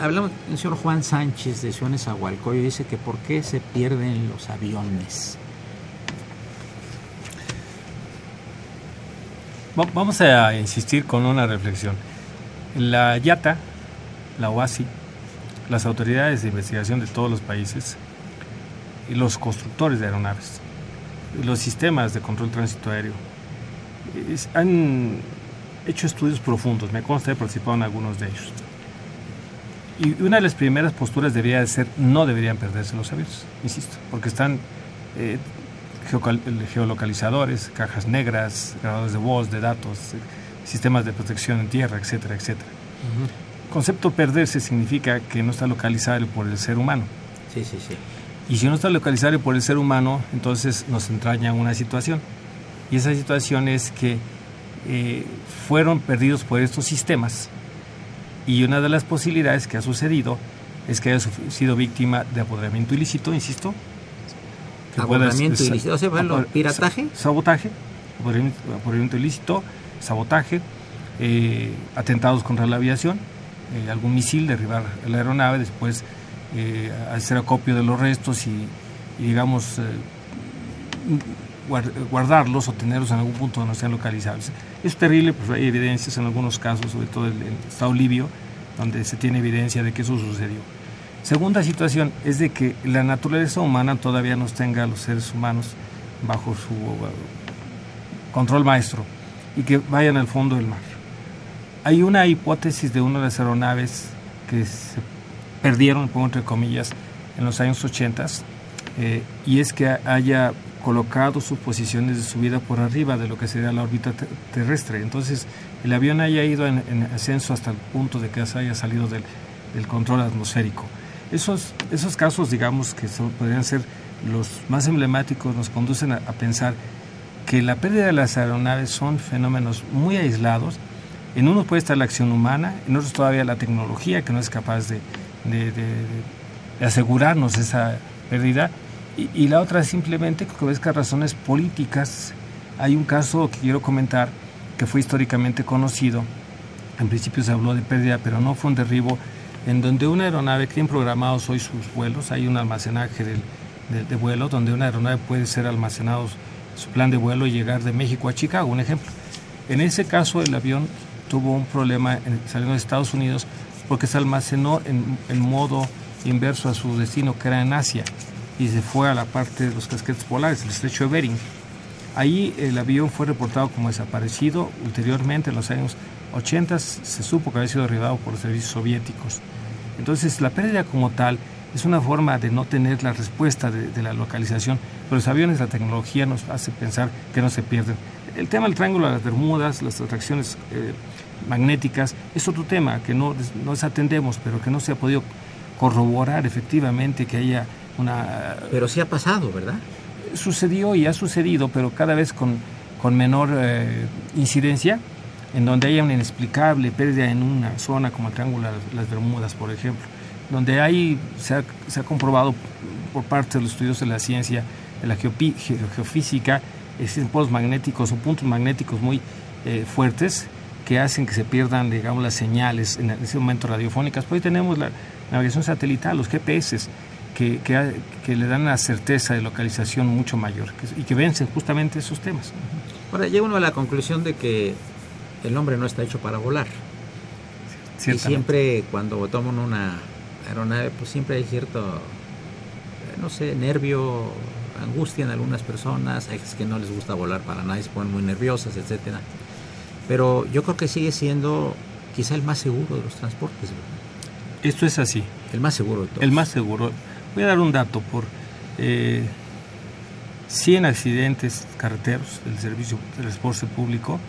hablamos del señor Juan Sánchez de Siones Agualcoyo. Dice que por qué se pierden los aviones. Vamos a insistir con una reflexión. La YATA, la OASI, las autoridades de investigación de todos los países y los constructores de aeronaves, los sistemas de control tránsito aéreo, han hecho estudios profundos, me consta he participado en algunos de ellos. Y una de las primeras posturas debería de ser, no deberían perderse los aviones, insisto, porque están eh, geolocalizadores, cajas negras, grabadores de voz, de datos, eh, sistemas de protección en tierra, etcétera, etcétera. Concepto perderse significa que no está localizable por el ser humano. Sí, sí, sí. Y si no está localizable por el ser humano, entonces nos entraña una situación. Y esa situación es que eh, fueron perdidos por estos sistemas. Y una de las posibilidades que ha sucedido es que haya sido víctima de apoderamiento ilícito, insisto. Apoderamiento ilícito, o sea, pirataje. Sabotaje, apoderamiento, ilícito, sabotaje, eh, atentados contra la aviación, eh, algún misil, derribar la aeronave, después hacer acopio de los restos y, y digamos, guardarlos o tenerlos en algún punto donde no sean localizables. Es terrible, pues hay evidencias en algunos casos, sobre todo en el estado libio, donde se tiene evidencia de que eso sucedió. Segunda situación es de que la naturaleza humana todavía nos tenga a los seres humanos bajo su control maestro y que vayan al fondo del mar. Hay una hipótesis de una de las aeronaves que se perdieron, pongo entre comillas, en los años 80 eh, y es que haya colocado sus posiciones de subida por arriba de lo que sería la órbita terrestre. Entonces, el avión haya ido en, ascenso hasta el punto de que haya salido del, control atmosférico. Esos, esos casos, digamos, que podrían ser los más emblemáticos, nos conducen a, pensar que la pérdida de las aeronaves son fenómenos muy aislados. En unos puede estar la acción humana, en otros todavía la tecnología que no es capaz de, de asegurarnos esa pérdida y, la otra simplemente que obedezca razones políticas. Hay un caso que quiero comentar que fue históricamente conocido. En principio se habló de pérdida, pero no fue un derribo, en donde una aeronave tiene programados hoy sus vuelos, hay un almacenaje de, vuelo, donde una aeronave puede ser almacenado su plan de vuelo y llegar de México a Chicago, un ejemplo. En ese caso el avión tuvo un problema en, saliendo de Estados Unidos porque se almacenó en, en modo inverso a su destino, que era en Asia y se fue a la parte de los casquetes polares, el estrecho de Bering. Ahí el avión fue reportado como desaparecido. Ulteriormente, en los años 80, se supo que había sido derribado por los servicios soviéticos. Entonces, la pérdida como tal es una forma de no tener la respuesta de, la localización, pero los aviones, la tecnología nos hace pensar que no se pierden. El tema del triángulo de las Bermudas, las atracciones eh, magnéticas, es otro tema que no, no desatendemos, pero que no se ha podido corroborar efectivamente que haya pero sí ha pasado, ¿verdad? Sucedió y ha sucedido, pero cada vez con, con menor eh, incidencia, en donde haya una inexplicable pérdida en una zona como el Triángulo de las Bermudas, por ejemplo, donde hay, se ha, se ha comprobado por parte de los estudios de la ciencia, de la geofísica, existen polos magnéticos o puntos magnéticos muy eh, fuertes que hacen que se pierdan, digamos, las señales en ese momento radiofónicas. Pues hoy tenemos la navegación satelital, los GPS, que, que, le dan una certeza de localización mucho mayor y que vencen justamente esos temas. Ahora llega uno a la conclusión de que el hombre no está hecho para volar. Y siempre cuando toman una aeronave, pues siempre hay cierto, eh, no sé, nervio, angustia en algunas personas, hay que no les gusta volar para nada, se ponen muy nerviosas, etcétera. Pero yo creo que sigue siendo quizá el más seguro de los transportes. Esto es así. El más seguro de todos. El más seguro. Voy a dar un dato, por eh, 100 accidentes carreteros del servicio de transporte público,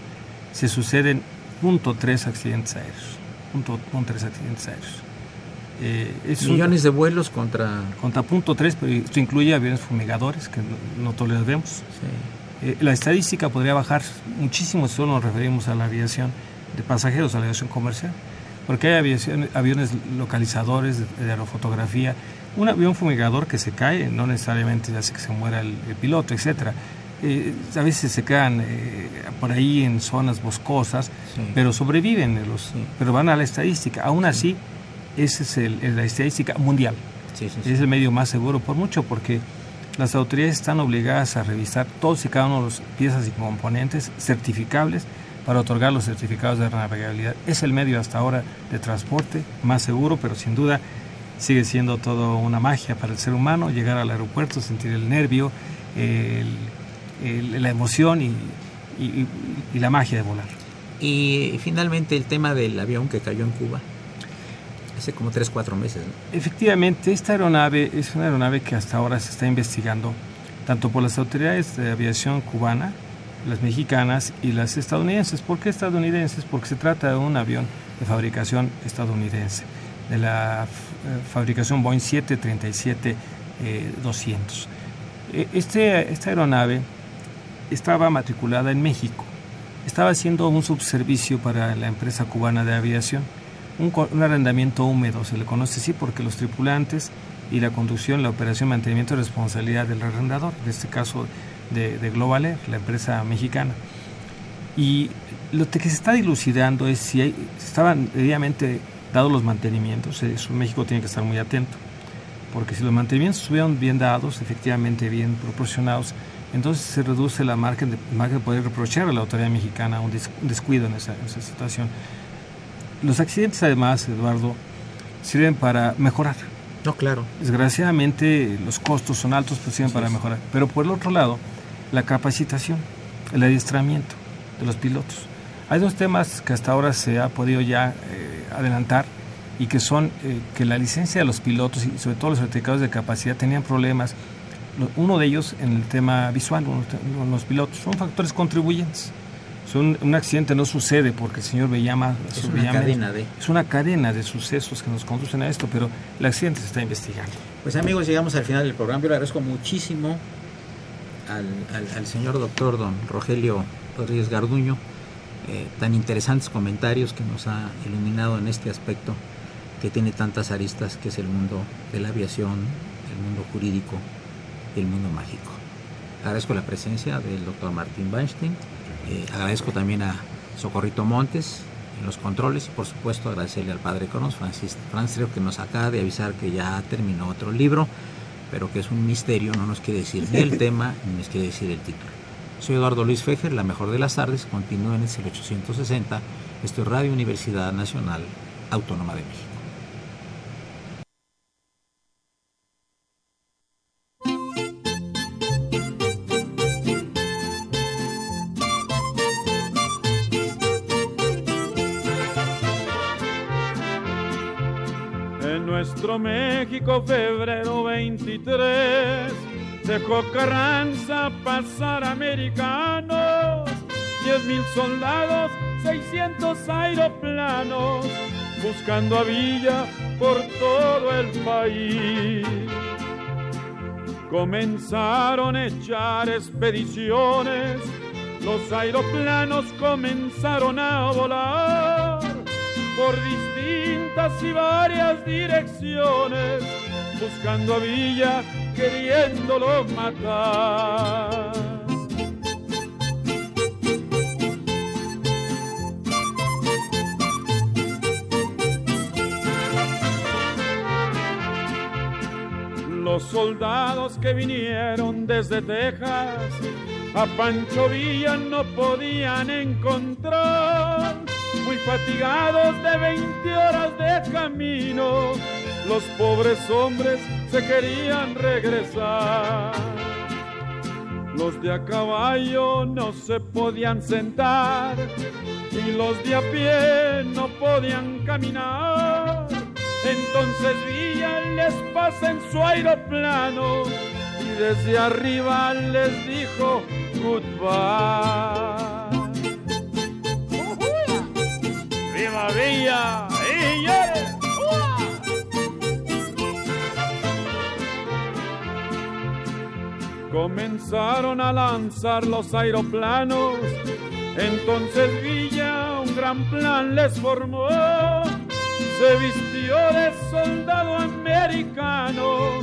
se suceden .3 accidentes aéreos. Punto, accidentes aéreos. Eh, Millones de vuelos contra... Contra punto 3, pero esto incluye aviones fumigadores, que no, todos los vemos. Eh, la estadística podría bajar muchísimo si solo nos referimos a la aviación de pasajeros, a la aviación comercial, porque hay aviones localizadores de aerofotografía un avión fumigador que se cae no necesariamente hace que se muera el, piloto, etcétera. eh, a veces se quedan eh, por ahí en zonas boscosas, pero sobreviven, los, pero van a la estadística. Aún así, esa es el, la estadística mundial. es el medio más seguro por mucho, porque las autoridades están obligadas a revisar todos y cada uno de los piezas y componentes certificables para otorgar los certificados de navegabilidad. Es el medio hasta ahora de transporte más seguro, pero sin duda sigue siendo todo una magia para el ser humano, llegar al aeropuerto, sentir el nervio, la emoción y, y, la magia de volar. Y finalmente el tema del avión que cayó en Cuba, hace como 3, 4 meses. Efectivamente, esta aeronave es una aeronave que hasta ahora se está investigando tanto por las autoridades de aviación cubana, las mexicanas y las estadounidenses. ¿Por qué estadounidenses? Porque se trata de un avión de fabricación estadounidense, de la eh, fabricación Boeing 737-200. E, este, esta aeronave estaba matriculada en México. Estaba haciendo un subservicio para la empresa cubana de aviación, un, arrendamiento húmedo, se le conoce así porque los tripulantes y la conducción, la operación, mantenimiento y responsabilidad del arrendador, en este caso de, de Global Air, la empresa mexicana. Y lo que se está dilucidando es si estaban debidamente dados los mantenimientos, eso México tiene que estar muy atento, porque si los mantenimientos estuvieron bien dados, efectivamente bien proporcionados, entonces se reduce la margen de, margen de poder reprochar a la autoridad mexicana un, descuido en esa, situación. Los accidentes además, Eduardo, sirven para mejorar. No, claro. Desgraciadamente los costos son altos, pues sirven para mejorar. Pero por el otro lado, la capacitación, el adiestramiento de los pilotos. Hay dos temas que hasta ahora se ha podido ya eh, adelantar y que son eh, que la licencia de los pilotos y sobre todo los certificados de capacidad tenían problemas. Uno de ellos en el tema visual, los pilotos, son factores contribuyentes. Son, un accidente no sucede porque el señor Bellama... Es una cadena de... Es una cadena de sucesos que nos conducen a esto, pero el accidente se está investigando. Pues amigos, llegamos al final del programa. Yo le agradezco muchísimo al, señor doctor don Rogelio Rodríguez Garduño, eh, tan interesantes comentarios que nos ha iluminado en este aspecto que tiene tantas aristas, que es el mundo de la aviación, el mundo jurídico y el mundo mágico. Agradezco la presencia del doctor Martín Weinstein, eh, agradezco también a Socorrito Montes en los controles y por supuesto agradecerle al padre Cronos, Francis Francisco, que nos acaba de avisar que ya terminó otro libro pero que es un misterio, no nos quiere decir ni el tema ni nos quiere decir el título. Soy Eduardo Luis Fejer, la mejor de las tardes, continúen en el 860, esto es Radio Universidad Nacional Autónoma de México. nuestro México, febrero 23, dejó Carranza pasar americanos, 10 mil soldados, 600 aeroplanos, buscando a Villa por todo el país. Comenzaron a echar expediciones, los aeroplanos comenzaron a volar por distintas y varias direcciones, buscando a Villa, queriéndolo matar. Los soldados que vinieron desde Texas a Pancho Villa no podían encontrar muy fatigados de 20 horas de camino, los pobres hombres se querían regresar. Los de a caballo no se podían sentar y los de a pie no podían caminar. Entonces Villa les pasa en su aeroplano y desde arriba les dijo goodbye. Villa y Comenzaron a lanzar los aeroplanos, entonces Villa un gran plan les formó. Se vistió de soldado americano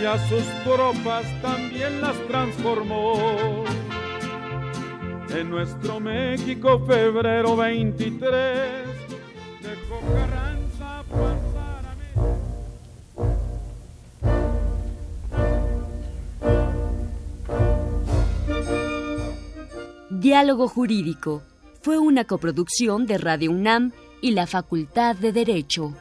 y a sus tropas también las transformó. En nuestro México, febrero 23, dejó Carranza pasar a Diálogo Jurídico. Fue una coproducción de Radio UNAM y la Facultad de Derecho.